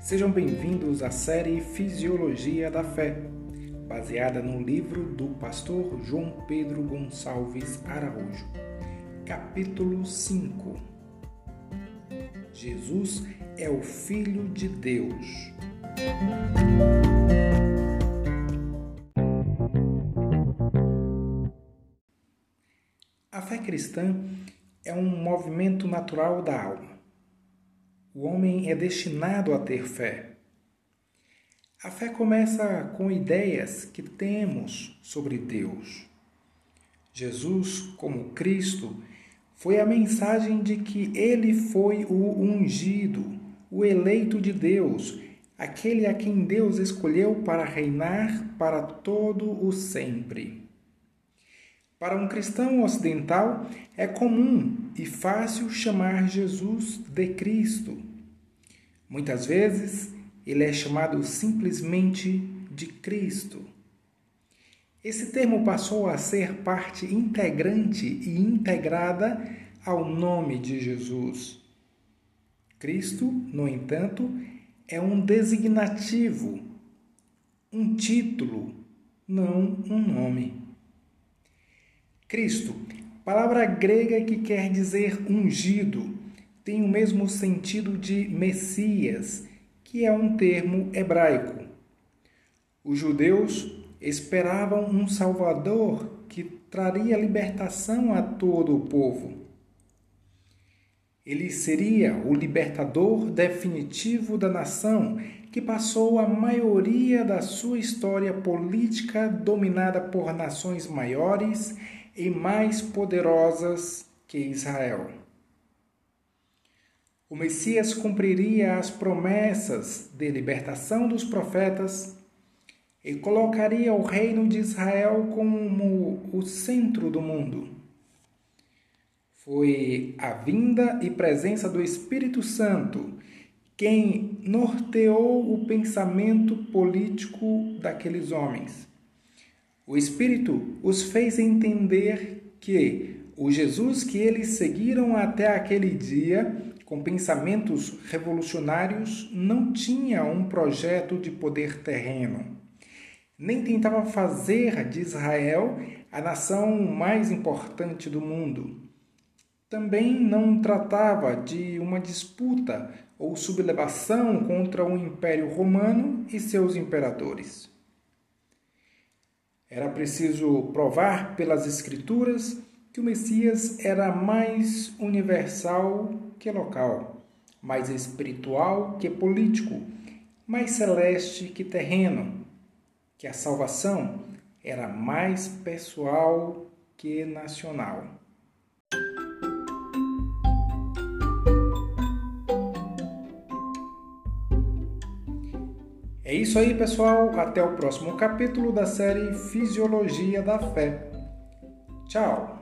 Sejam bem-vindos à série Fisiologia da Fé, baseada no livro do pastor João Pedro Gonçalves Araújo. Capítulo 5 Jesus é o Filho de Deus. A fé cristã é um movimento natural da alma. O homem é destinado a ter fé. A fé começa com ideias que temos sobre Deus. Jesus, como Cristo, foi a mensagem de que ele foi o ungido, o eleito de Deus, aquele a quem Deus escolheu para reinar para todo o sempre. Para um cristão ocidental, é comum e fácil chamar Jesus de Cristo. Muitas vezes, ele é chamado simplesmente de Cristo. Esse termo passou a ser parte integrante e integrada ao nome de Jesus. Cristo, no entanto, é um designativo, um título, não um nome. Cristo, palavra grega que quer dizer ungido, tem o mesmo sentido de Messias, que é um termo hebraico. Os judeus esperavam um Salvador que traria libertação a todo o povo. Ele seria o libertador definitivo da nação que passou a maioria da sua história política dominada por nações maiores e mais poderosas que Israel. O Messias cumpriria as promessas de libertação dos profetas e colocaria o reino de Israel como o centro do mundo. Foi a vinda e presença do Espírito Santo quem norteou o pensamento político daqueles homens. O Espírito os fez entender que o Jesus que eles seguiram até aquele dia, com pensamentos revolucionários, não tinha um projeto de poder terreno, nem tentava fazer de Israel a nação mais importante do mundo. Também não tratava de uma disputa ou sublevação contra o Império Romano e seus imperadores. Era preciso provar pelas Escrituras que o Messias era mais universal que local, mais espiritual que político, mais celeste que terreno, que a salvação era mais pessoal que nacional. É isso aí, pessoal. Até o próximo capítulo da série Fisiologia da Fé. Tchau!